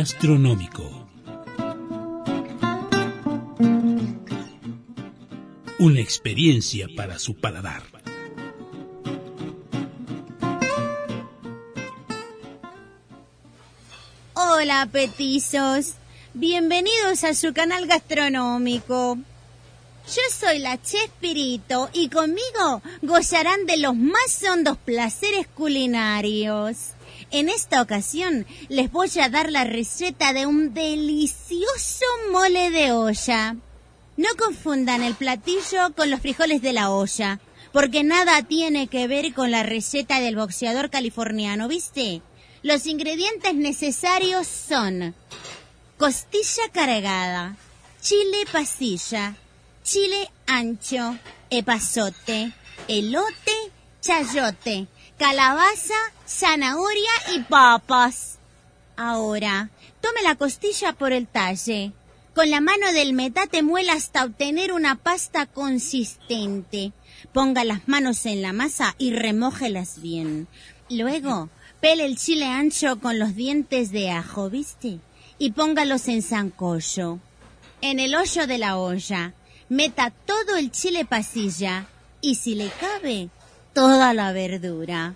Gastronómico. Una experiencia para su paladar. Hola, petizos. Bienvenidos a su canal gastronómico. Yo soy la Chespirito y conmigo gozarán de los más hondos placeres culinarios. En esta ocasión les voy a dar la receta de un delicioso mole de olla. No confundan el platillo con los frijoles de la olla, porque nada tiene que ver con la receta del boxeador californiano, ¿viste? Los ingredientes necesarios son costilla cargada, chile pasilla, chile ancho, epazote, elote, chayote, calabaza, zanahoria y papas. Ahora, tome la costilla por el talle. Con la mano del metate muela hasta obtener una pasta consistente. Ponga las manos en la masa y remójelas bien. Luego, pele el chile ancho con los dientes de ajo, ¿viste? Y póngalos en zancollo. En el hoyo de la olla, meta todo el chile pasilla y si le cabe, toda la verdura.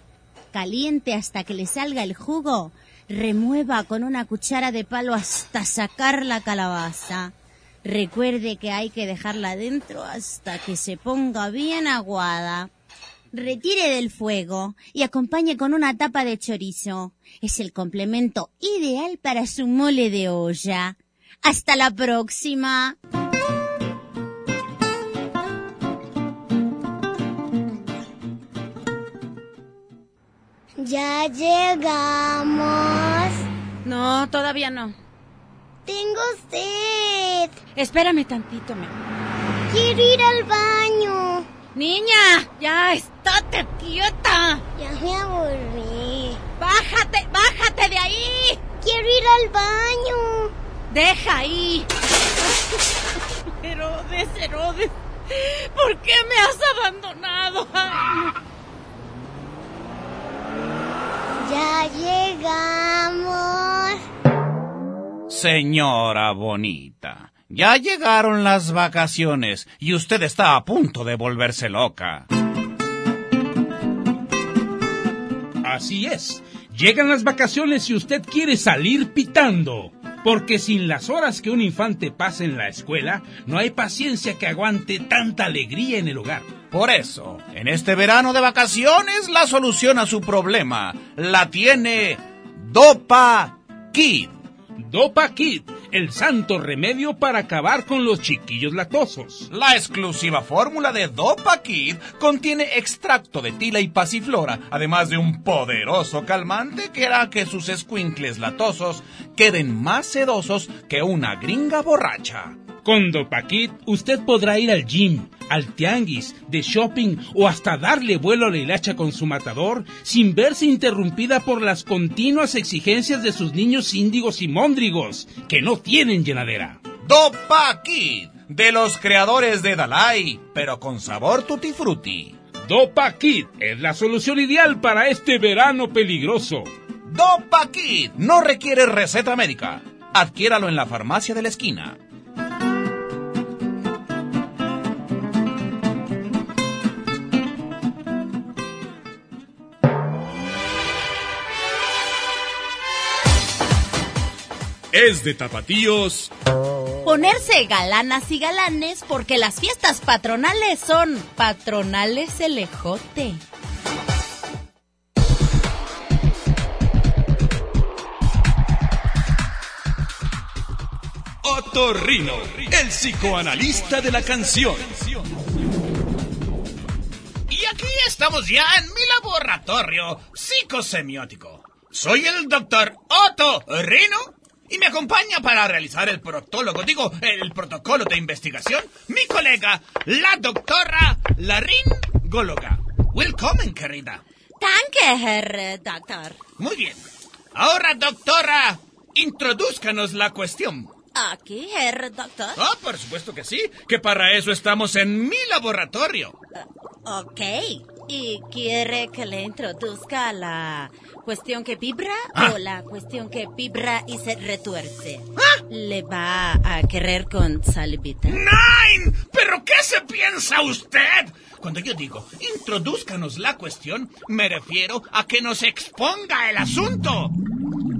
Caliente hasta que le salga el jugo, remueva con una cuchara de palo hasta sacar la calabaza. Recuerde que hay que dejarla adentro hasta que se ponga bien aguada. Retire del fuego y acompañe con una tapa de chorizo. Es el complemento ideal para su mole de olla. Hasta la próxima. Ya llegamos. No, todavía no. Tengo sed. Espérame tantito, amor. Quiero ir al baño. Niña, ya estate quieta. Ya me aburrí. Bájate, bájate de ahí. Quiero ir al baño. Deja ahí. Herodes, Herodes, ¿por qué me has abandonado? Ay, Ya llegamos. Señora bonita, ya llegaron las vacaciones y usted está a punto de volverse loca. Así es. Llegan las vacaciones y usted quiere salir pitando. Porque sin las horas que un infante pasa en la escuela, no hay paciencia que aguante tanta alegría en el hogar. Por eso, en este verano de vacaciones, la solución a su problema la tiene Dopa Kid. Dopa Kid, el santo remedio para acabar con los chiquillos latosos. La exclusiva fórmula de Dopa Kid contiene extracto de tila y pasiflora, además de un poderoso calmante que hará que sus escuincles latosos queden más sedosos que una gringa borracha. Con Dopaquit usted podrá ir al gym, al tianguis, de shopping o hasta darle vuelo a la hilacha con su matador sin verse interrumpida por las continuas exigencias de sus niños índigos y móndrigos que no tienen llenadera. Dopa Kid, de los creadores de Dalai, pero con sabor tutti frutti. Dopa Kid es la solución ideal para este verano peligroso. Dopa Kid no requiere receta médica. Adquiéralo en la farmacia de la esquina. Es de tapatíos. Ponerse galanas y galanes porque las fiestas patronales son patronales el ejote. Otorrino, el psicoanalista de la canción. Y aquí estamos ya en mi laboratorio psicosemiótico. Soy el doctor Otto Rino y me acompaña para realizar el protólogo, digo, el protocolo de investigación, mi colega, la doctora Larín Góloga. Welcome, querida. Danke, Herr Doctor. Muy bien. Ahora, doctora, introdúzcanos la cuestión. Aquí, Herr Doctor. Ah, por supuesto que sí, que para eso estamos en mi laboratorio. Ok. ¿Y quiere que le introduzca la cuestión que vibra Ah. o la cuestión que vibra y se retuerce? Ah. ¿Le va a querer con salivita? ¡Nine! ¿Pero qué se piensa usted? Cuando yo digo, introdúzcanos la cuestión, me refiero a que nos exponga el asunto.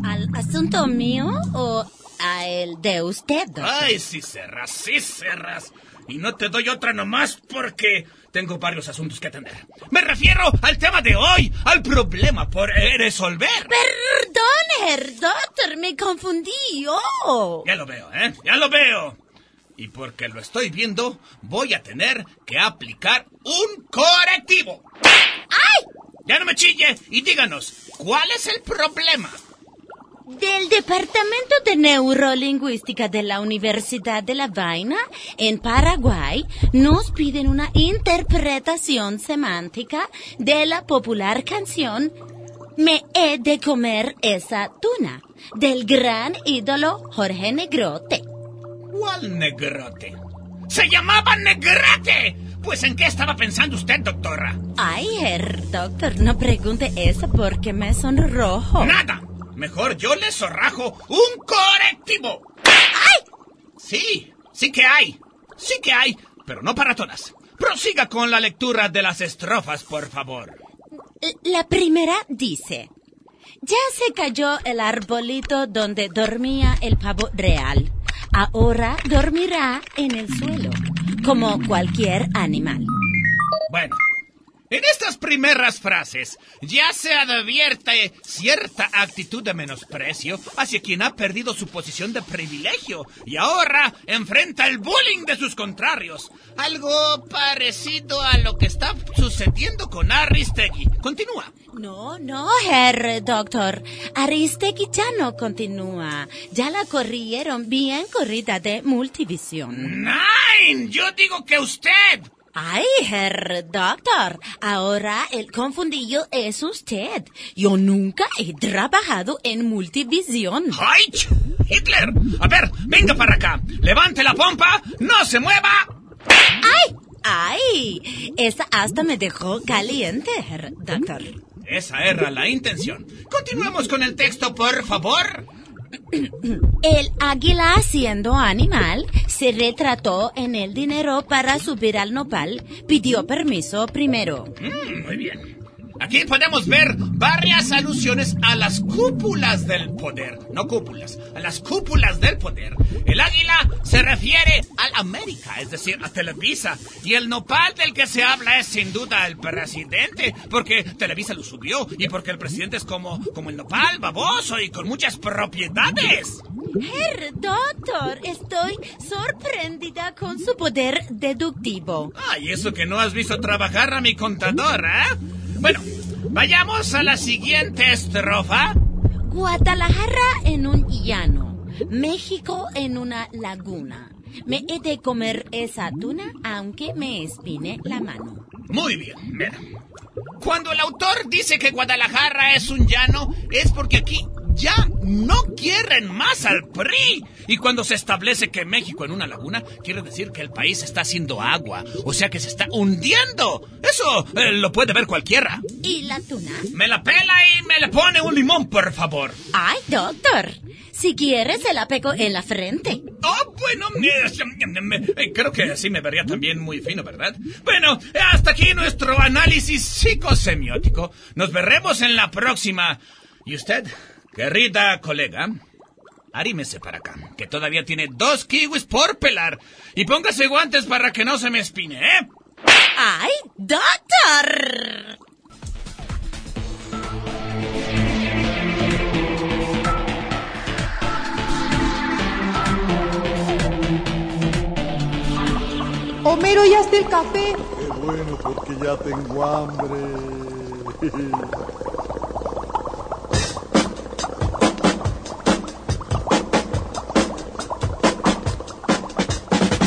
¿Al asunto mío o a el de usted, doctor? Ay, sí cerras, sí cerras. Y no te doy otra nomás porque tengo varios asuntos que atender. Me refiero al tema de hoy, al problema por resolver. Perdón, Herr Doctor, me confundí. Oh. Ya lo veo, ¿eh? Ya lo veo. Y porque lo estoy viendo, voy a tener que aplicar un correctivo. ¡Ay! Ya no me chille y díganos, ¿cuál es el problema? Del Departamento de Neurolingüística de la Universidad de La Vaina, en Paraguay, nos piden una interpretación semántica de la popular canción Me he de comer esa tuna, del gran ídolo Jorge Negrote. ¿Cuál negrote? ¡Se llamaba Negrete! Pues ¿en qué estaba pensando usted, doctora? Ay, Herr Doctor, no pregunte eso porque me sonrojo. ¡Nada! Mejor yo le zorrajo un correctivo. ¡Ay! Sí, sí que hay. Sí que hay, pero no para todas. Prosiga con la lectura de las estrofas, por favor. La primera dice, ya se cayó el arbolito donde dormía el pavo real. Ahora dormirá en el suelo, como cualquier animal. Bueno, En estas primeras frases ya se advierte cierta actitud de menosprecio hacia quien ha perdido su posición de privilegio y ahora enfrenta el bullying de sus contrarios. Algo parecido a lo que está sucediendo con Aristegui. Continúa. No, no, Herr Doctor. Aristegui ya no continúa. Ya la corrieron bien corrida de multivisión. ¡Nein! Yo digo que usted. Ay, Herr Doctor, ahora el confundido es usted. Yo nunca he trabajado en multivisión. ¡Ay! ¡Hitler! A ver, venga para acá. Levante la pompa, no se mueva. ¡Ay! ¡Ay! Esa hasta me dejó caliente, Herr Doctor. Esa era la intención. Continuemos con el texto, por favor. El águila siendo animal se retrató en el dinero para subir al nopal. Pidió permiso primero. Mm, muy bien. Aquí podemos ver varias alusiones a las cúpulas del poder. No cúpulas, a las cúpulas del poder. El águila se refiere al América, es decir, a Televisa. Y el nopal del que se habla es sin duda el presidente, porque Televisa lo subió y porque el presidente es como, como el nopal, baboso y con muchas propiedades. Herr Doctor, estoy sorprendida con su poder deductivo. Ay, eso que no has visto trabajar a mi contador, ¿eh? Bueno, vayamos a la siguiente estrofa. Guadalajara en un llano, México en una laguna. Me he de comer esa tuna aunque me espine la mano. Muy bien, mira. Cuando el autor dice que Guadalajara es un llano, es porque aquí ya no quieren más al PRI. Y cuando se establece que México en una laguna, quiere decir que el país está haciendo agua, o sea que se está hundiendo. Eso eh, lo puede ver cualquiera. ¿Y la tuna? Me la pela y me le pone un limón, por favor. Ay, doctor, si quiere se la pego en la frente. Oh, bueno, eh, creo que así me vería también muy fino, ¿verdad? Bueno, hasta aquí nuestro análisis psicosemiótico. Nos veremos en la próxima. ¿Y usted, querida colega? Arímese para acá, que todavía tiene dos kiwis por pelar. Y póngase guantes para que no se me espine, ¿eh? ¡Ay, doctor! Homero, ¿ya está el café? Qué bueno, porque ya tengo hambre.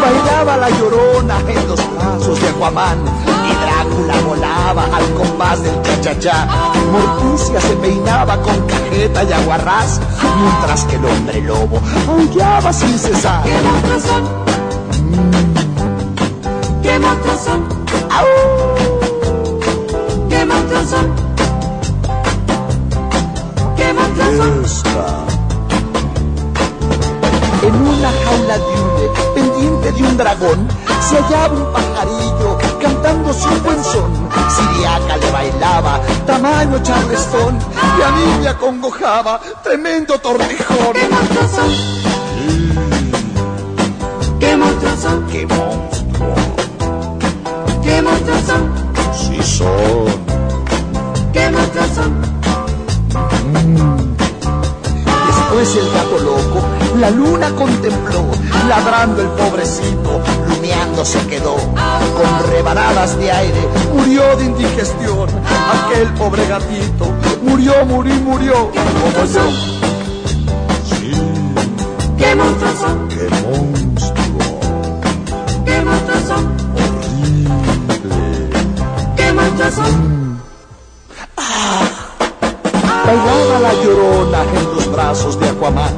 Bailaba la llorona en los brazos de Aquaman y Drácula volaba al compás del cha-cha-cha. Morticia se peinaba con cajeta y aguarrás, mientras que el hombre lobo aullaba sin cesar. ¿Qué monstruos son? ¿Qué monstruos son? ¿Qué monstruos son? ¿Qué monstruos son? Esta. En una jaula de pendiente de un dragón, se hallaba un pajarillo cantando su buen son. Siriaca le bailaba, tamaño charlestón, y a mí me acongojaba, tremendo tortijón. ¿Qué monstruos son? ¿Qué monstruos son? ¡Qué monstruo! ¿Qué monstruos son? Sí son. ¿Qué monstruos son? Después el gato loco la luna contempló, ladrando el pobrecito, lumeando se quedó. Con rebanadas de aire murió de indigestión. Aquel pobre gatito murió, murió, murió. Como yo. Sí. ¿Qué monstruos son? ¡Qué monstruo! ¿Qué monstruos son? Horrible. ¿Qué monstruos son? Bailaba la llorona en los brazos de Aquaman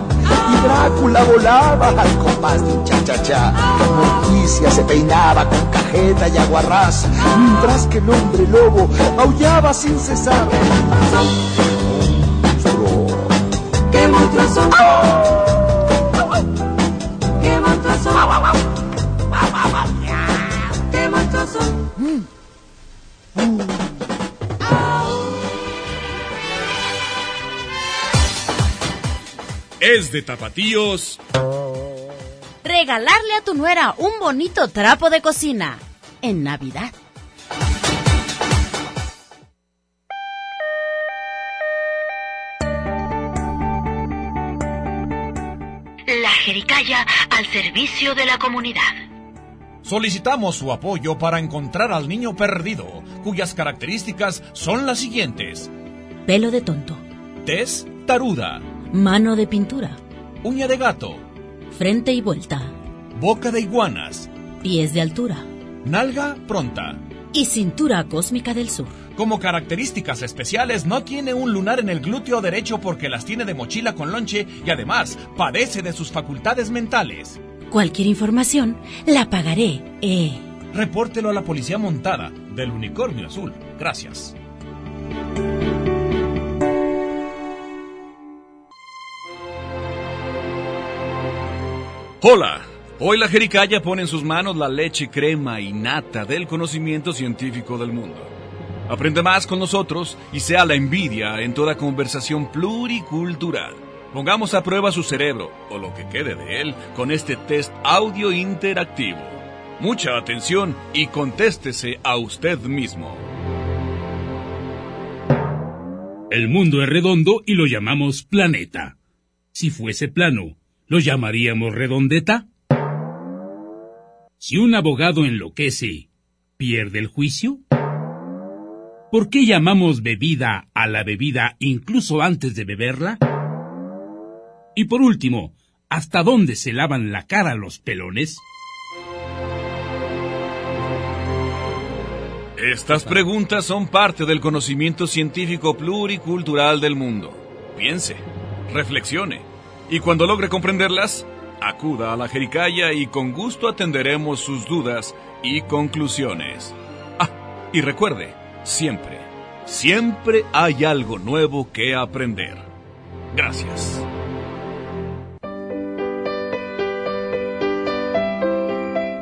y Drácula volaba al compás de un cha-cha-cha. Morticia se peinaba con cajeta y aguarrás, mientras que el hombre lobo aullaba sin cesar. Monstruo. ¡Qué monstruos son! ¡Qué monstruos son! Es de tapatíos. Regalarle a tu nuera un bonito trapo de cocina en Navidad. La Jericaya al servicio de la comunidad. Solicitamos su apoyo para encontrar al niño perdido, cuyas características son las siguientes. Pelo de tonto, Tez taruda, mano de pintura, uña de gato, frente y vuelta, boca de iguanas, pies de altura nalga pronta. y cintura cósmica del sur. Como características especiales, no tiene un lunar en el glúteo derecho porque las tiene de mochila con lonche y además padece de sus facultades mentales. Cualquier información la pagaré. Eh. Repórtelo a la policía montada del unicornio azul. Gracias. Hola. Hoy la Jericaya pone en sus manos la leche crema y nata del conocimiento científico del mundo. Aprende más con nosotros y sea la envidia en toda conversación pluricultural. Pongamos a prueba su cerebro, o lo que quede de él, con este test audio interactivo. Mucha atención y contéstese a usted mismo. El mundo es redondo y lo llamamos planeta. Si fuese plano, ¿lo llamaríamos redondeta? Si un abogado enloquece, ¿pierde el juicio? ¿Por qué llamamos bebida a la bebida incluso antes de beberla? Y por último, ¿hasta dónde se lavan la cara los pelones? Estas preguntas son parte del conocimiento científico pluricultural del mundo. Piense, reflexione, y cuando logre comprenderlas, acuda a la Jericaya y con gusto atenderemos sus dudas y conclusiones. Ah, y recuerde, siempre, siempre hay algo nuevo que aprender. Gracias.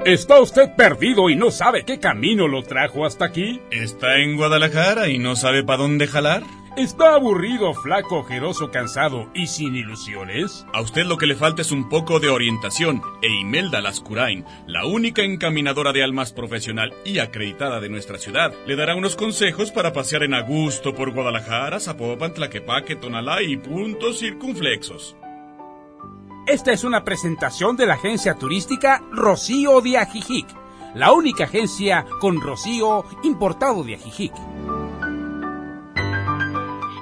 ¿Está usted perdido y no sabe qué camino lo trajo hasta aquí? ¿Está en Guadalajara y no sabe para dónde jalar? ¿Está aburrido, flaco, ojeroso, cansado y sin ilusiones? A usted lo que le falta es un poco de orientación e Imelda Lascurain, la única encaminadora de almas profesional y acreditada de nuestra ciudad, le dará unos consejos para pasear en a gusto por Guadalajara, Zapopan, Tlaquepaque, Tonalá y puntos circunflexos. Esta es una presentación de la agencia turística Rocío de Ajijic, la única agencia con rocío importado de Ajijic.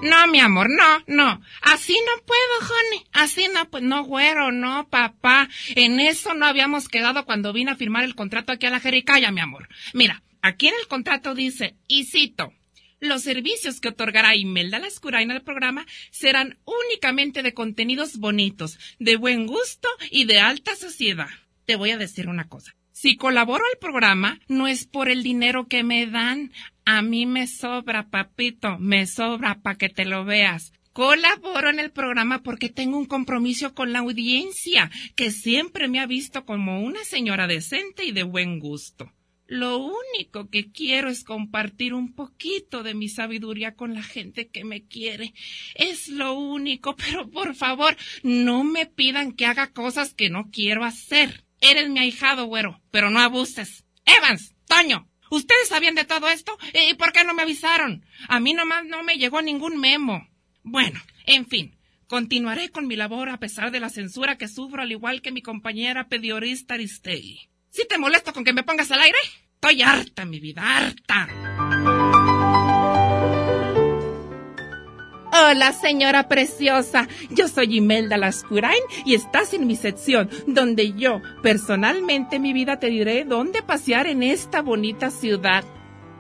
No, mi amor, no, no. Así no puedo, honey. Así no, pues no, güero, no, papá. En eso no habíamos quedado cuando vine a firmar el contrato aquí a la Jericaya, mi amor. Mira, aquí en el contrato dice, y cito, los servicios que otorgará Imelda Lascurain al programa serán únicamente de contenidos bonitos, de buen gusto y de alta sociedad. Te voy a decir una cosa. Si colaboro al programa, no es por el dinero que me dan. A mí me sobra, papito, me sobra para que te lo veas. Colaboro en el programa porque tengo un compromiso con la audiencia, que siempre me ha visto como una señora decente y de buen gusto. Lo único que quiero es compartir un poquito de mi sabiduría con la gente que me quiere. Es lo único, pero por favor, no me pidan que haga cosas que no quiero hacer. Eres mi ahijado, güero, pero no abuses. Evans, Toño, ¿ustedes sabían de todo esto? ¿Y por qué no me avisaron? A mí nomás no me llegó ningún memo. Bueno, en fin, continuaré con mi labor a pesar de la censura que sufro, al igual que mi compañera periodista Aristegui. ¿Sí te molesto con que me pongas al aire? Estoy harta, mi vida, harta. Hola, señora preciosa. Yo soy Imelda Lascurain y estás en mi sección, donde yo, personalmente, mi vida, te diré dónde pasear en esta bonita ciudad.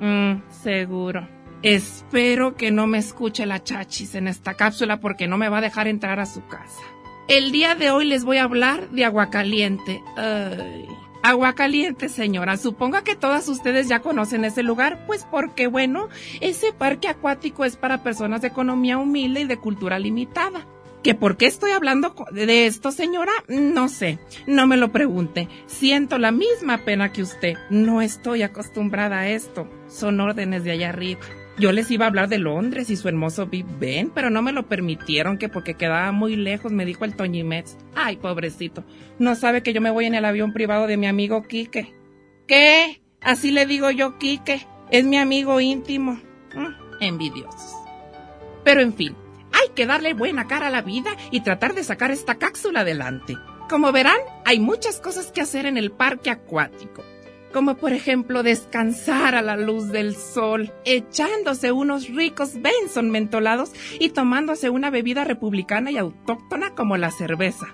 Mm, seguro. Espero que no me escuche la chachis en esta cápsula porque no me va a dejar entrar a su casa. El día de hoy les voy a hablar de agua caliente. Ay. Agua caliente, señora. Supongo que todas ustedes ya conocen ese lugar, pues porque, bueno, ese parque acuático es para personas de economía humilde y de cultura limitada. ¿Que por qué estoy hablando de esto, señora? No sé, no me lo pregunte. Siento la misma pena que usted. No estoy acostumbrada a esto. Son órdenes de allá arriba. Yo les iba a hablar de Londres y su hermoso Big Ben, pero no me lo permitieron que porque quedaba muy lejos, me dijo el Toñimex. Ay, pobrecito. No sabe que yo me voy en el avión privado de mi amigo Quique. ¿Qué? Así le digo yo, Quique. Es mi amigo íntimo. Mm, envidiosos. Pero en fin, hay que darle buena cara a la vida y tratar de sacar esta cápsula adelante. Como verán, hay muchas cosas que hacer en el parque acuático. Como por ejemplo descansar a la luz del sol, echándose unos ricos Benson mentolados y tomándose una bebida republicana y autóctona como la cerveza,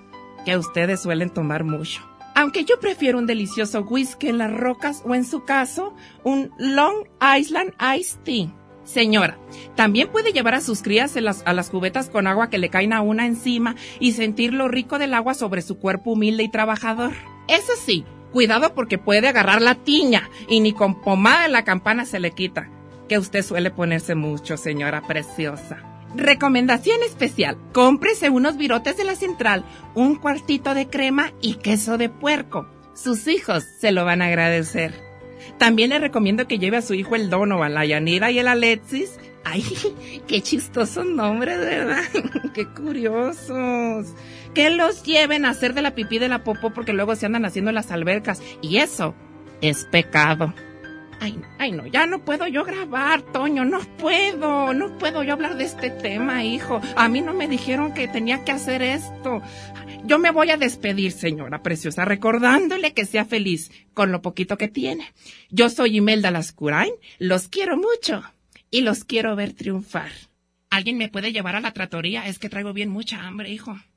que ustedes suelen tomar mucho. Aunque yo prefiero un delicioso whisky en las rocas o en su caso, un Long Island Iced Tea. Señora, también puede llevar a sus crías las- a las cubetas con agua que le caen a una encima y sentir lo rico del agua sobre su cuerpo humilde y trabajador. Eso sí, cuidado porque puede agarrar la tiña y ni con pomada en la campana se le quita, que usted suele ponerse mucho, señora preciosa. Recomendación especial, cómprese unos virotes de la central, un cuartito de crema y queso de puerco. Sus hijos se lo van a agradecer. También le recomiendo que lleve a su hijo el Donovan, la Yanira y el Alexis. Ay, qué chistosos nombres, ¿verdad? qué curiosos. Que los lleven a hacer de la pipí de la popó porque luego se andan haciendo en las albercas. Y eso es pecado. Ay, ay, no, ya no puedo yo grabar, Toño, no puedo, no puedo yo hablar de este tema, hijo. A mí no me dijeron que tenía que hacer esto. Yo me voy a despedir, señora preciosa, recordándole que sea feliz con lo poquito que tiene. Yo soy Imelda Lascurain, los quiero mucho y los quiero ver triunfar. ¿Alguien me puede llevar a la tratoría? Es que traigo bien mucha hambre, hijo.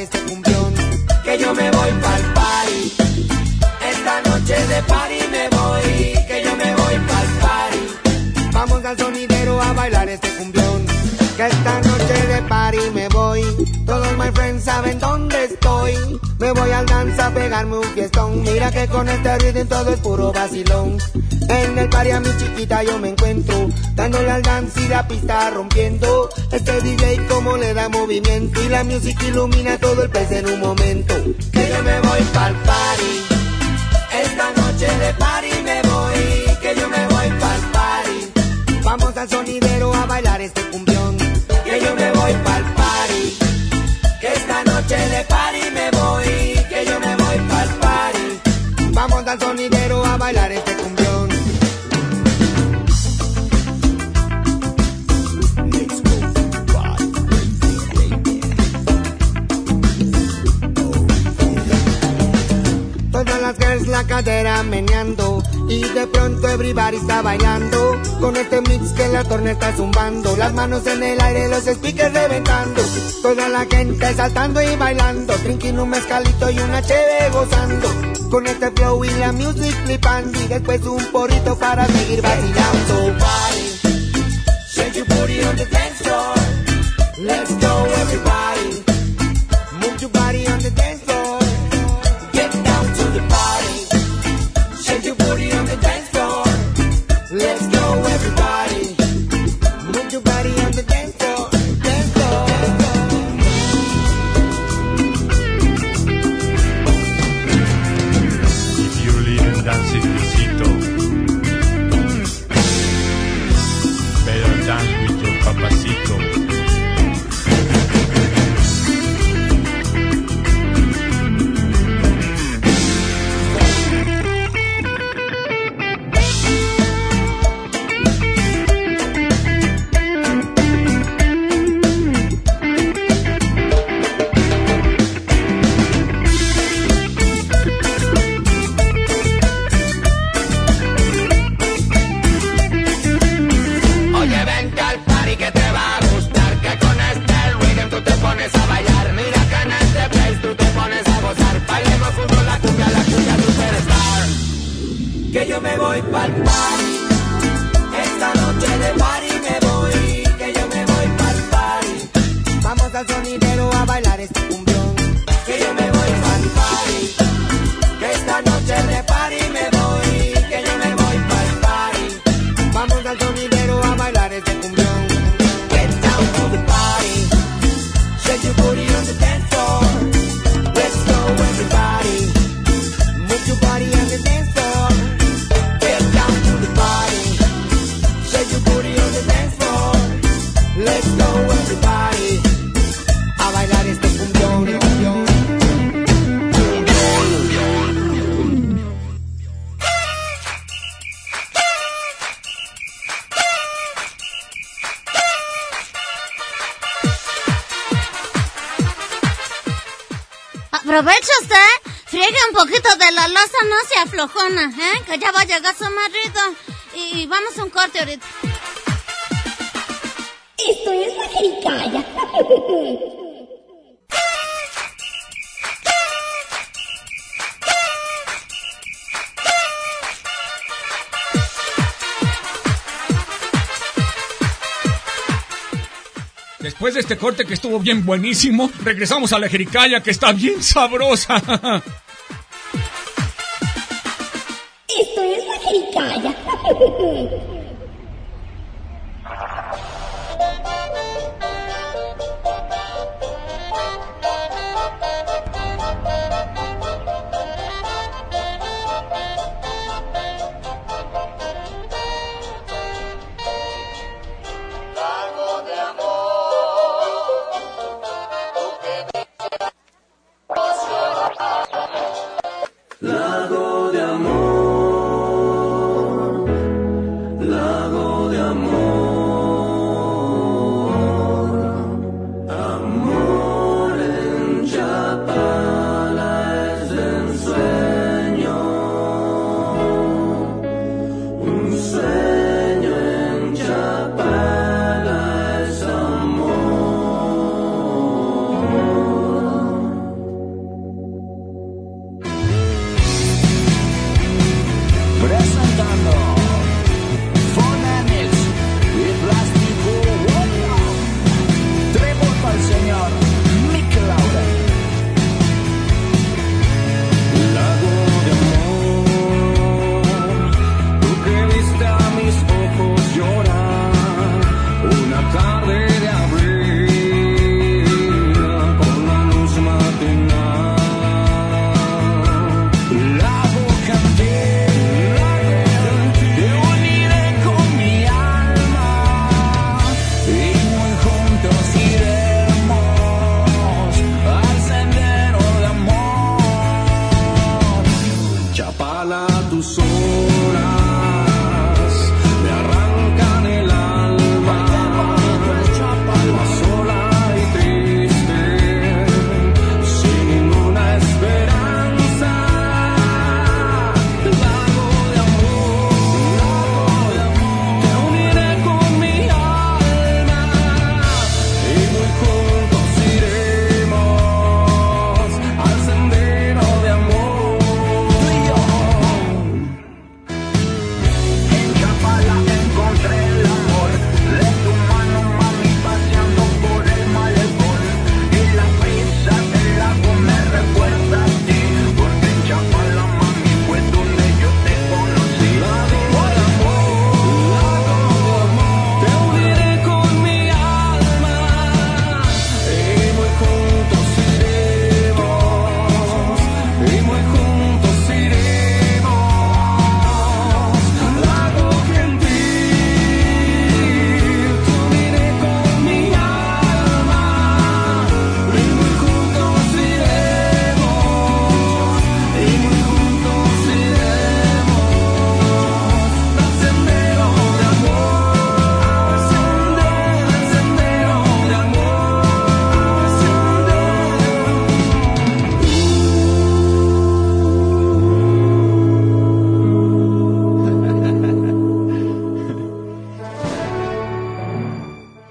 este cumbión. Que yo me voy pa'l party. Esta noche de party me voy, que yo me voy pa'l party. Vamos al sonidero a bailar este cumbión. Que esta noche de party me voy. Todos my friends saben dónde estoy. Me voy al danza a pegarme un fiestón. Mira que con este rhythm todo es puro vacilón. En el party a mi chiquita yo me encuentro. Dándole al dance y la pista rompiendo. Este DJ como le da movimiento. Y la música ilumina todo el pez en un momento. Que yo me voy pa'l party. Esta noche de party me voy, que yo me voy pa'l party. Vamos al sonidero a bailar este cumbión. Everybody está bailando. Con este mix que la torna está zumbando, las manos en el aire, los speakers reventando, toda la gente saltando y bailando, drinking un mezcalito y una cheve gozando, con este flow y la music flipando. Y después un porrito para seguir vacilando. Shake your booty on the dance floor. Let's go, everybody. Bye. la flojona, ¿eh? Que ya va a llegar su marido. Y, vamos a un corte ahorita. Esto es la jericaya. Después de este corte que estuvo bien buenísimo, regresamos a la jericaya que está bien sabrosa. 真是个假呀。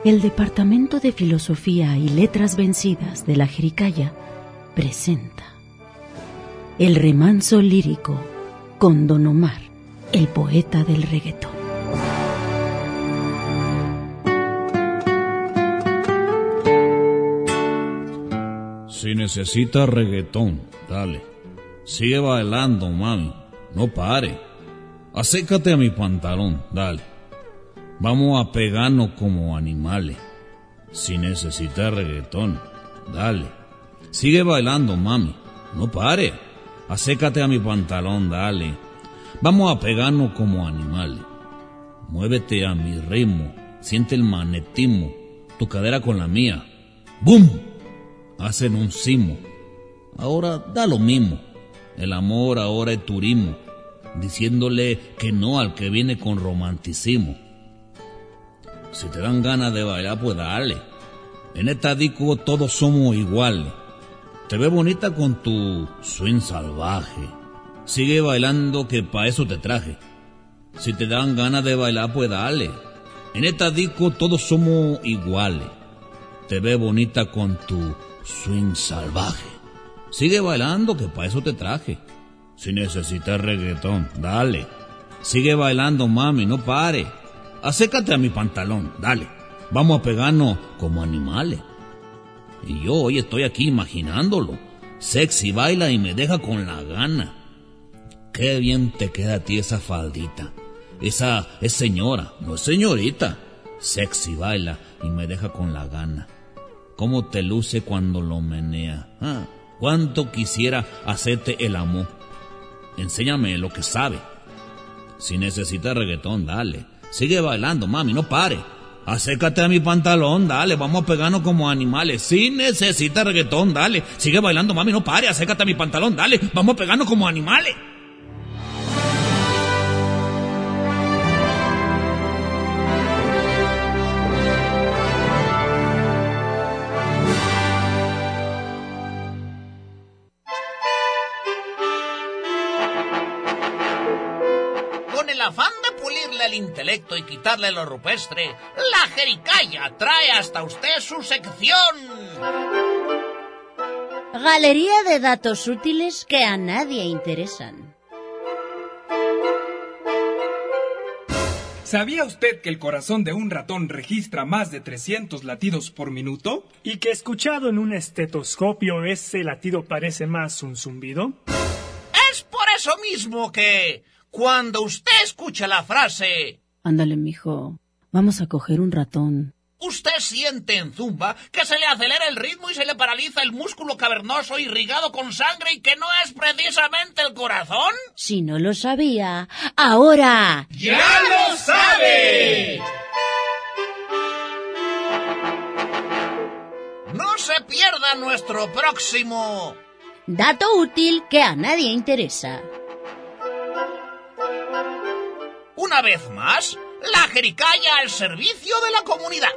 el Departamento de Filosofía y Letras Vencidas de la Jericaya presenta El remanso lírico con Don Omar, el poeta del reggaetón. Si necesita reggaetón, dale. Sigue bailando mal, no pare. Acércate a mi pantalón, dale. Vamos a pegarnos como animales. Si necesitas reggaetón, dale. Sigue bailando, mami. No pare. Acércate a mi pantalón, dale. Vamos a pegarnos como animales. Muévete a mi ritmo. Siente el magnetismo. Tu cadera con la mía. ¡Bum! Hacen un sismo. Ahora da lo mismo. El amor ahora es turismo. Diciéndole que no al que viene con romanticismo. Si te dan ganas de bailar, pues dale. En esta disco todos somos iguales. Te ves bonita con tu swing salvaje. Sigue bailando que pa' eso te traje. Si te dan ganas de bailar, pues dale. En esta disco todos somos iguales. Te ves bonita con tu swing salvaje. Sigue bailando que pa' eso te traje. Si necesitas reggaetón, dale. Sigue bailando, mami, no pare. Acércate a mi pantalón, dale. Vamos a pegarnos como animales. Y yo hoy estoy aquí imaginándolo. Sexy baila y me deja con la gana. Qué bien te queda a ti esa faldita. Esa es señora, no es señorita. Sexy baila y me deja con la gana. Cómo te luce cuando lo menea. Ah, cuánto quisiera hacerte el amor. Enséñame lo que sabe. Si necesitas reggaetón, dale. Sigue bailando, mami, no pare. Acércate a mi pantalón, dale, vamos a pegarnos como animales. Si necesitas reggaetón, dale. Sigue bailando, mami, no pare. Acércate a mi pantalón, dale, vamos a pegarnos como animales. Intelecto y quitarle lo rupestre, la Jericaya trae hasta usted su sección. Galería de datos útiles que a nadie interesan. ¿Sabía usted que el corazón de un ratón registra más de 300 latidos por minuto? ¿Y que escuchado en un estetoscopio ese latido parece más un zumbido? Es por eso mismo que, cuando usted escucha la frase, Ándale, mijo. Vamos a coger un ratón. usted siente en zumba que se le acelera el ritmo y se le paraliza el músculo cavernoso irrigado con sangre y que no es precisamente el corazón. Si no lo sabía, ahora... ¡Ya lo sabe! No se pierda nuestro próximo. Dato útil que a nadie interesa. Una vez más, la Jericaya al servicio de la comunidad.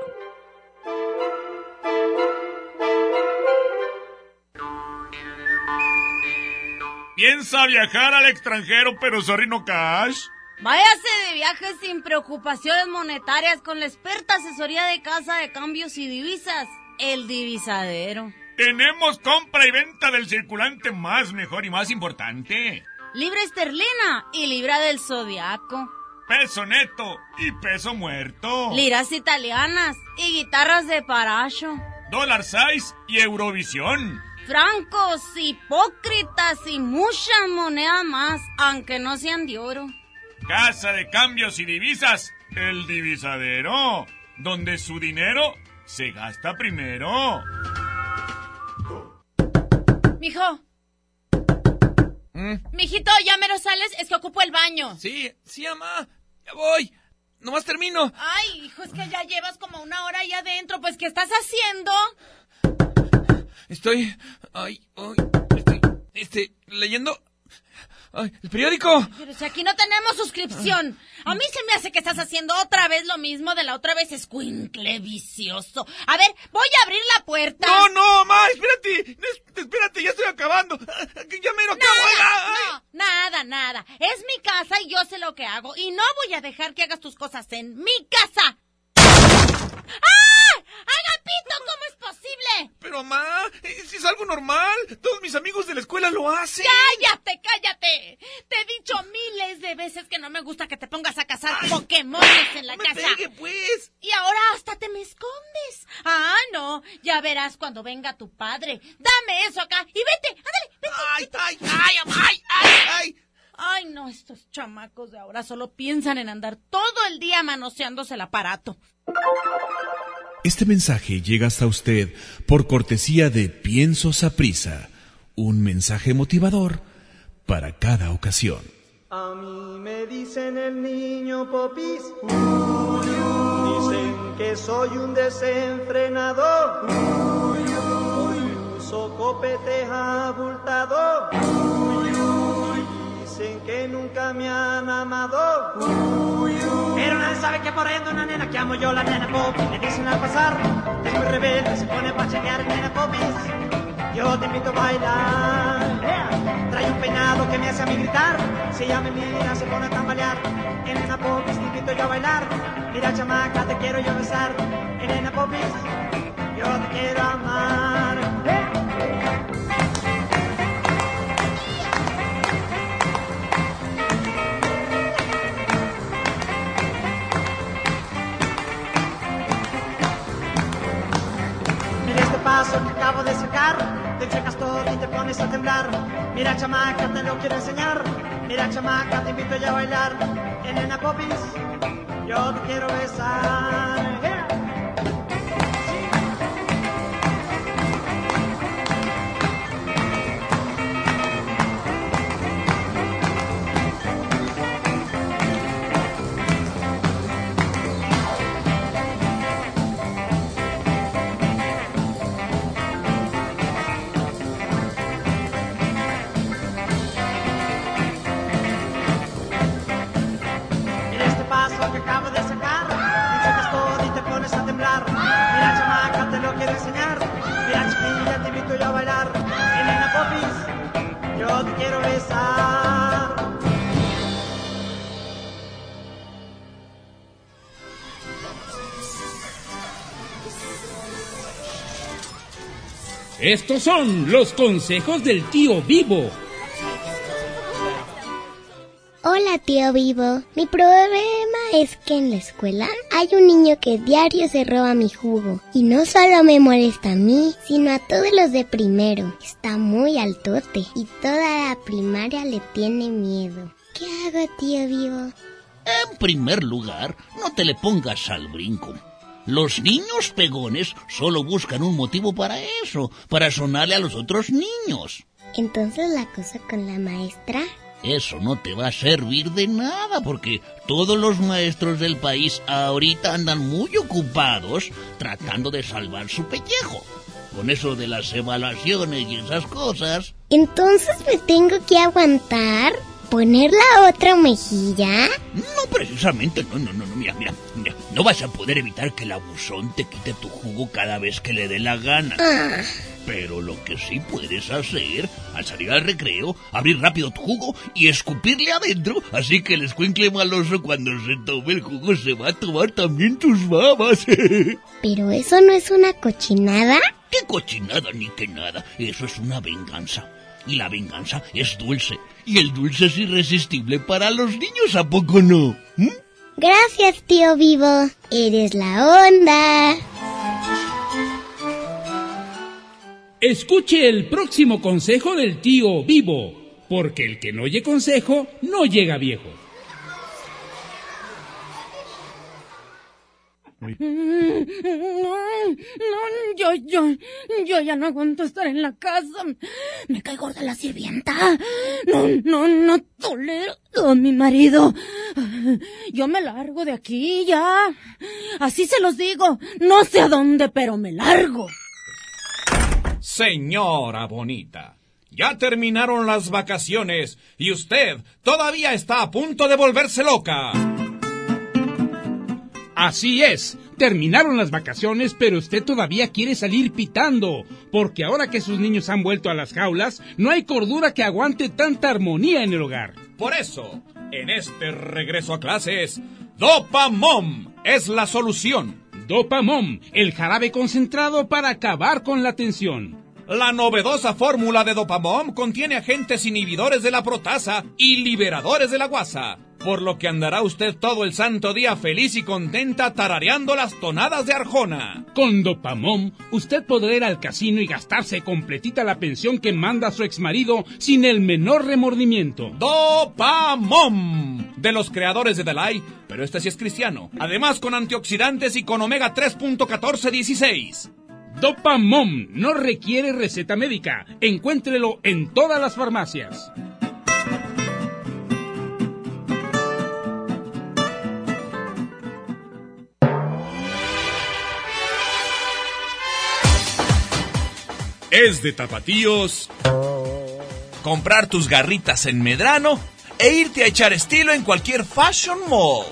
Piensa viajar al extranjero, pero sorry no cash. Váyase de viaje sin preocupaciones monetarias con la experta asesoría de casa de cambios y divisas, el divisadero. Tenemos compra y venta del circulante más mejor y más importante. Libra esterlina y libra del zodiaco. Peso neto y peso muerto. Liras italianas y guitarras de paracho. Dólar size y Eurovisión. Francos, hipócritas y muchas monedas más, aunque no sean de oro. Casa de cambios y divisas, el divisadero, donde su dinero se gasta primero. Mijo. Mijito, ya mero sales, es que ocupo el baño. Sí, sí, mamá. Ya voy. Nomás termino. Ay, hijo, es que ya llevas como una hora ahí adentro. Pues, ¿qué estás haciendo? Estoy. Ay, ay. Estoy. Este. Leyendo. Ay, el periódico. Pero si aquí no tenemos suscripción. A mí se me hace que estás haciendo otra vez lo mismo de la otra vez, escuincle vicioso. A ver, voy a abrir la puerta. No, no, mamá, espérate. Es- Espérate, ya estoy acabando. Ya me lo acabo. Nada, no, nada, nada. Es mi casa y yo sé lo que hago. Y no voy a dejar que hagas tus cosas en mi casa. ¡Ah! ¡Agapito! Pero, mamá, si es algo normal. Todos mis amigos de la escuela lo hacen. ¡Cállate, cállate! Te he dicho miles de veces que no me gusta que te pongas a cazar Pokémones en la me casa. pegue, pues. Y ahora hasta te me escondes. Ah, no. Ya verás cuando venga tu padre. Dame eso acá y vete. Ándale, vete. Ay, ay, ay, ay, ay, ay. Ay, no, estos chamacos de ahora solo piensan en andar todo el día manoseándose el aparato. Este mensaje llega hasta usted por cortesía de Pienso Saprisa, un mensaje motivador para cada ocasión. A mí me dicen el niño popis. Dicen que soy un desenfrenado. Uso copetes abultados. Dicen que nunca me han amado. Pero nadie sabe que por anda una nena que amo yo, la nena popis. Me dicen al pasar, es muy rebelde, se pone pa' chequear, nena popis. Yo te invito a bailar. Trae un peinado que me hace a mí gritar. Si ella me mira, se pone a tambalear. Elena Popis, te invito yo a bailar. Mira, chamaca, te quiero yo besar. Elena Popis, yo te quiero amar. Paso que acabo de sacar, te checas todo y te pones a temblar. Mira chamaca, te lo quiero enseñar. Mira chamaca, te invito ya a bailar. Elena Popis, yo te quiero besar. Quiero besar. Estos son los consejos del tío Vivo. Hola tío Vivo, mi problema es que en la escuela hay un niño que diario se roba mi jugo y no solo me molesta a mí, sino a todos los de primero. Está muy altote y toda la primaria le tiene miedo. ¿Qué hago tío Vivo? En primer lugar, no te le pongas al brinco. Los niños pegones solo buscan un motivo para eso, para sonarle a los otros niños. Entonces la cosa con la maestra. Eso no te va a servir de nada porque todos los maestros del país ahorita andan muy ocupados tratando de salvar su pellejo. Con eso de las evaluaciones y esas cosas. Entonces me tengo que aguantar, poner la otra mejilla. No precisamente, no, no, no, no, mira, mira, mira, no vas a poder evitar que el abusón te quite tu jugo cada vez que le dé la gana. Ah. Pero lo que sí puedes hacer, al salir al recreo, abrir rápido tu jugo y escupirle adentro, así que el escuincle maloso cuando se tome el jugo se va a tomar también tus babas. Pero eso no es una cochinada. ¿Qué cochinada ni qué nada? Eso es una venganza. Y la venganza es dulce. Y el dulce es irresistible para los niños, ¿a poco no? ¿Mm? Gracias tío Vivo, eres la onda. Escuche el próximo consejo del tío Vivo, porque el que no oye consejo no llega viejo. No, no, yo, yo, yo ya no aguanto estar en la casa. Me cae gorda la sirvienta. No, no, no tolero a mi marido. Yo me largo de aquí ya. Así se los digo. No sé a dónde, pero me largo. Señora bonita, ya terminaron las vacaciones y usted todavía está a punto de volverse loca. Así es, terminaron las vacaciones, pero usted todavía quiere salir pitando, porque ahora que sus niños han vuelto a las jaulas, no hay cordura que aguante tanta armonía en el hogar. Por eso, en este regreso a clases, Dopamom es la solución. Dopamom, el jarabe concentrado para acabar con la tensión. La novedosa fórmula de Dopamom contiene agentes inhibidores de la protasa y liberadores de la guasa, por lo que andará usted todo el santo día feliz y contenta tarareando las tonadas de Arjona. Con Dopamom, usted podrá ir al casino y gastarse completita la pensión que manda su exmarido sin el menor remordimiento. Dopamom, de los creadores de Delay, pero este sí es cristiano. Además con antioxidantes y con omega 3.1416. Dopamom no requiere receta médica. Encuéntrelo en todas las farmacias. Es de tapatíos comprar tus garritas en Medrano e irte a echar estilo en cualquier fashion mall.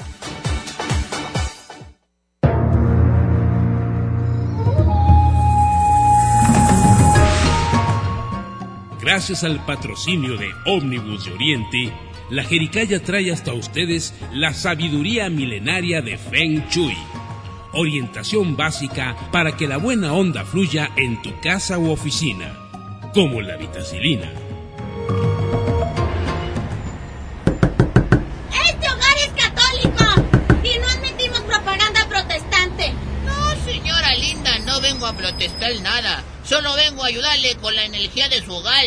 Gracias al patrocinio de Omnibus de Oriente, la Jericaya trae hasta ustedes la sabiduría milenaria de Feng Shui. Orientación básica para que la buena onda fluya en tu casa u oficina, como la vitacilina. ¡Este hogar es católico! Y no admitimos propaganda protestante. No, señora linda, no vengo a protestar nada. Solo vengo a ayudarle con la energía de su hogar.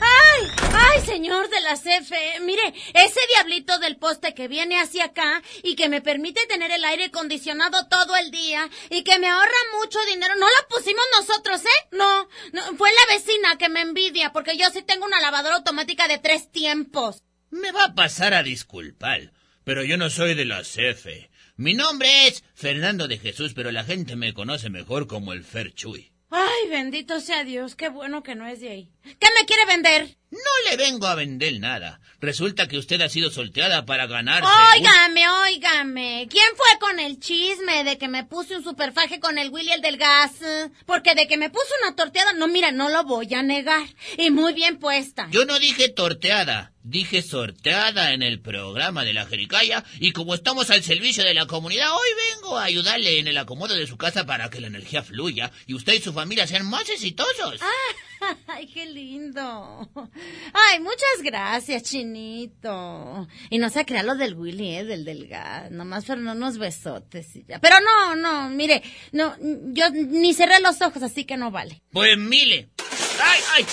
¡Ay! ¡Ay, señor de la CFE! Mire, ese diablito del poste que viene hacia acá y que me permite tener el aire acondicionado todo el día y que me ahorra mucho dinero, no lo pusimos nosotros, ¿eh? No, no, fue la vecina que me envidia porque yo sí tengo una lavadora automática de tres tiempos. Me va a pasar a disculpar, pero yo no soy de la CFE. Mi nombre es Fernando de Jesús, pero la gente me conoce mejor como el Ferchuy. Ay, bendito sea Dios, qué bueno que no es de ahí. ¿Qué me quiere vender? No le vengo a vender nada. Resulta que usted ha sido solteada para ganarse. Óigame, óigame. ¿Quién fue con el chisme de que me puse un superfaje con el Willy el del gas? Porque de que me puse una torteada, no, mira, no lo voy a negar. Y muy bien puesta. Yo no dije torteada, dije sorteada en el programa de la Jericaya y como estamos al servicio de la comunidad, hoy vengo a ayudarle en el acomodo de su casa para que la energía fluya y usted y su familia sean más exitosos. Ay, qué lindo. Ay, muchas gracias, chinito. Y no se crea lo del Willy, eh, del del gas. Nomás fueron unos besotes y ya. Pero no, no, mire, no, yo ni cerré los ojos, así que no vale. Pues mire. ¡Ay, ay!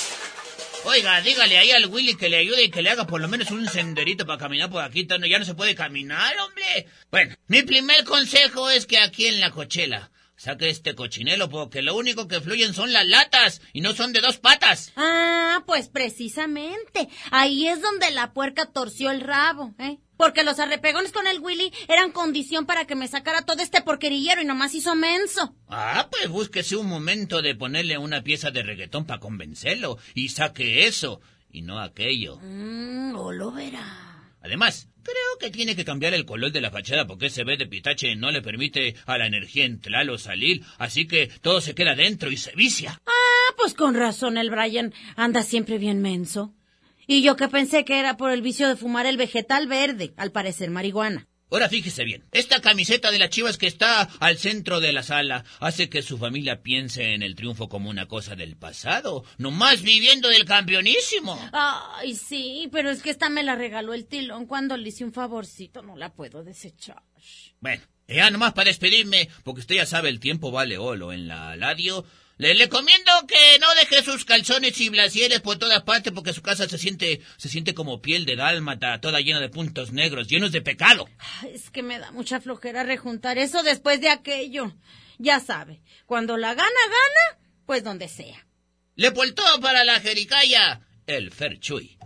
Oiga, dígale ahí al Willy que le ayude y que le haga por lo menos un senderito para caminar por aquí. Ya no se puede caminar, hombre. Bueno, mi primer consejo es que aquí en la cochela saque este cochinelo porque lo único que fluyen son las latas y no son de dos patas. Ah, pues precisamente. Ahí es donde la puerca torció el rabo, ¿eh? Porque los arrepegones con el Willy eran condición para que me sacara todo este porquerillero y nomás hizo menso. Ah, pues búsquese un momento de ponerle una pieza de reggaetón para convencerlo y saque eso y no aquello. Mmm, o lo verá. Además, creo que tiene que cambiar el color de la fachada porque ese vez de pitache no le permite a la energía entrar o salir, así que todo se queda dentro y se vicia. Ah, pues con razón el Brian anda siempre bien menso. Y yo que pensé que era por el vicio de fumar el vegetal verde, al parecer marihuana. Ahora fíjese bien, esta camiseta de las chivas que está al centro de la sala hace que su familia piense en el triunfo como una cosa del pasado, nomás viviendo del campeonísimo. Ay, sí, pero es que esta me la regaló el tilón cuando le hice un favorcito, no la puedo desechar. Bueno, ya nomás para despedirme, porque usted ya sabe el tiempo vale olo en la radio. Le recomiendo que no deje sus calzones y blasieres por todas partes porque su casa se siente, se siente como piel de dálmata, toda llena de puntos negros, llenos de pecado. Ay, es que me da mucha flojera rejuntar eso después de aquello. Ya sabe, cuando la gana, gana, pues donde sea. Le todo para la jericaya, el Ferchuy.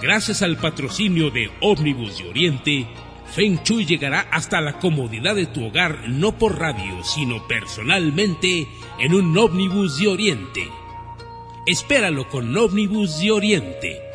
Gracias al patrocinio de Ómnibus de Oriente, Feng Shui llegará hasta la comodidad de tu hogar no por radio, sino personalmente en un ómnibus de Oriente. Espéralo con ómnibus de Oriente.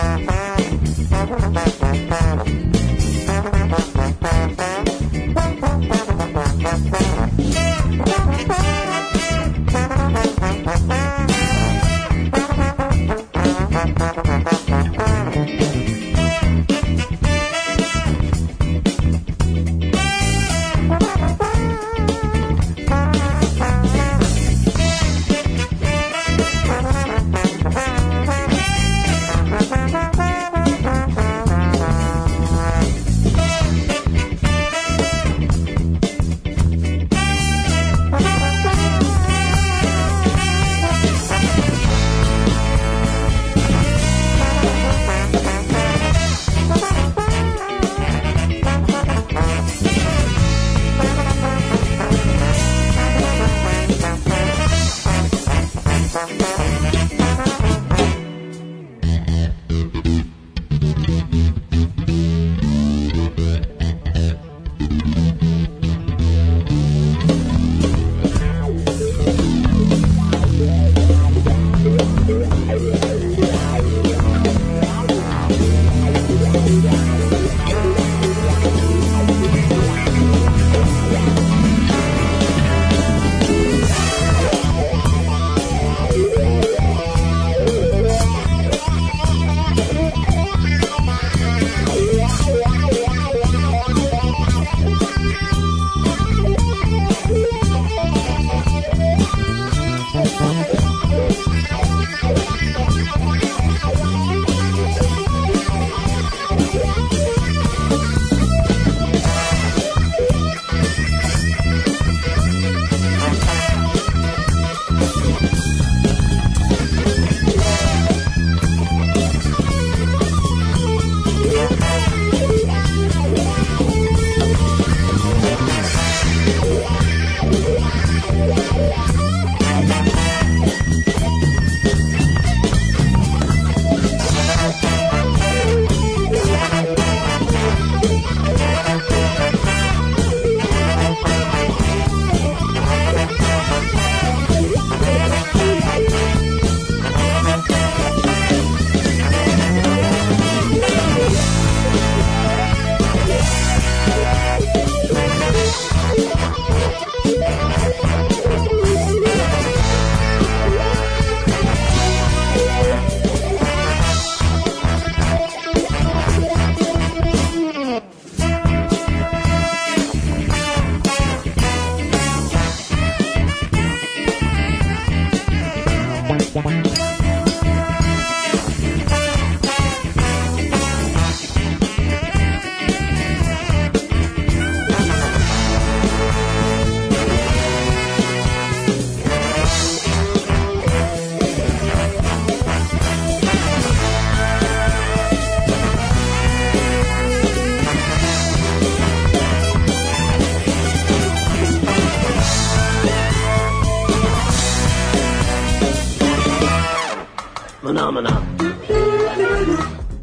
Bye.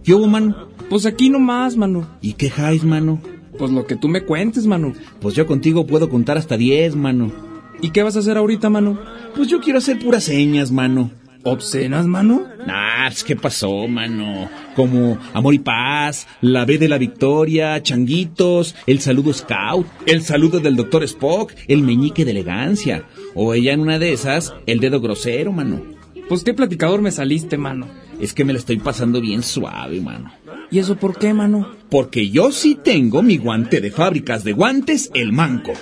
¿Qué hubo, mano? Pues aquí nomás, mano. ¿Y qué jais, mano? Pues lo que tú me cuentes, mano. Pues yo contigo puedo contar hasta 10, mano. ¿Y qué vas a hacer ahorita, mano? Pues yo quiero hacer puras señas, mano. ¿Obscenas, mano? Nah, pues, ¿qué pasó, mano? Como Amor y Paz, la B de la Victoria, Changuitos, el saludo Scout, el saludo del Doctor Spock, el meñique de elegancia. O ella en una de esas, el dedo grosero, mano. Pues qué platicador me saliste, mano. Es que me la estoy pasando bien suave, mano. ¿Y eso por qué, mano? Porque yo sí tengo mi guante de fábricas de guantes, el manco.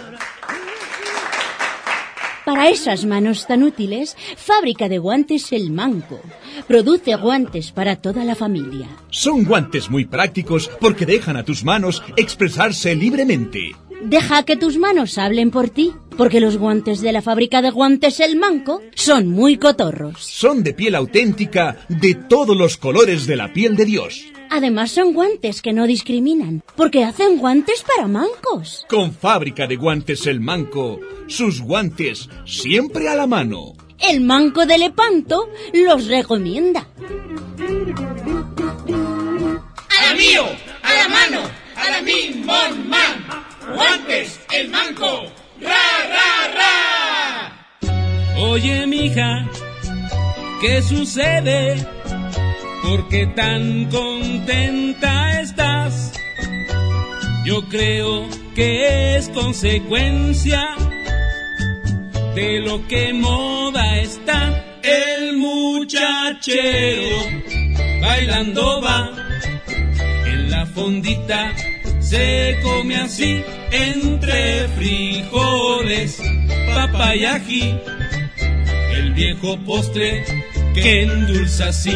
Para esas manos tan útiles, Fábrica de Guantes El Manco. Produce guantes para toda la familia. Son guantes muy prácticos porque dejan a tus manos expresarse libremente. Deja que tus manos hablen por ti, porque los guantes de la Fábrica de Guantes El Manco son muy cotorros. Son de piel auténtica, de todos los colores de la piel de Dios. Además son guantes que no discriminan, porque hacen guantes para mancos. Con Fábrica de Guantes El Manco, sus guantes siempre a la mano. El Manco de Lepanto los recomienda. ¡A la mío! ¡A la mano! ¡A la min, mon, man! ¡Guantes! ¡El manco! ¡Ra, ra, ra! Oye, mija, ¿qué sucede? ¿Por qué tan contenta estás? Yo creo que es consecuencia de lo que moda está. El muchachero bailando va en la fondita. Se come así entre frijoles, papayají, el viejo postre que endulza así.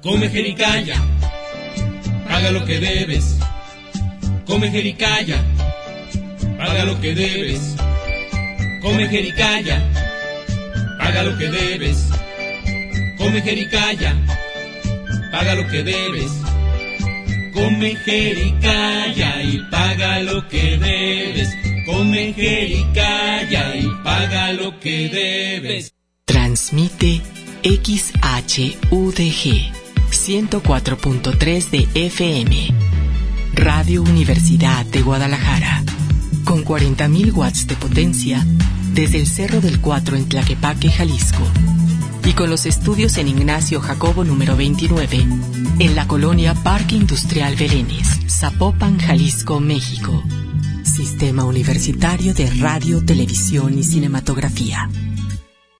Come jericaya, paga lo que debes. Come jericaya, paga lo que debes. Come jericaya, paga lo que debes. Come jericaya, paga lo que debes. Come jericaya y paga lo que debes. Come jericaya y paga lo que debes. Transmite XHUDG 104.3 de FM. Radio Universidad de Guadalajara. Con 40.000 watts de potencia desde el Cerro del Cuatro en Tlaquepaque, Jalisco. Y con los estudios en Ignacio Jacobo número 29, en la colonia Parque Industrial Belénes, Zapopan, Jalisco, México. Sistema Universitario de Radio, Televisión y Cinematografía.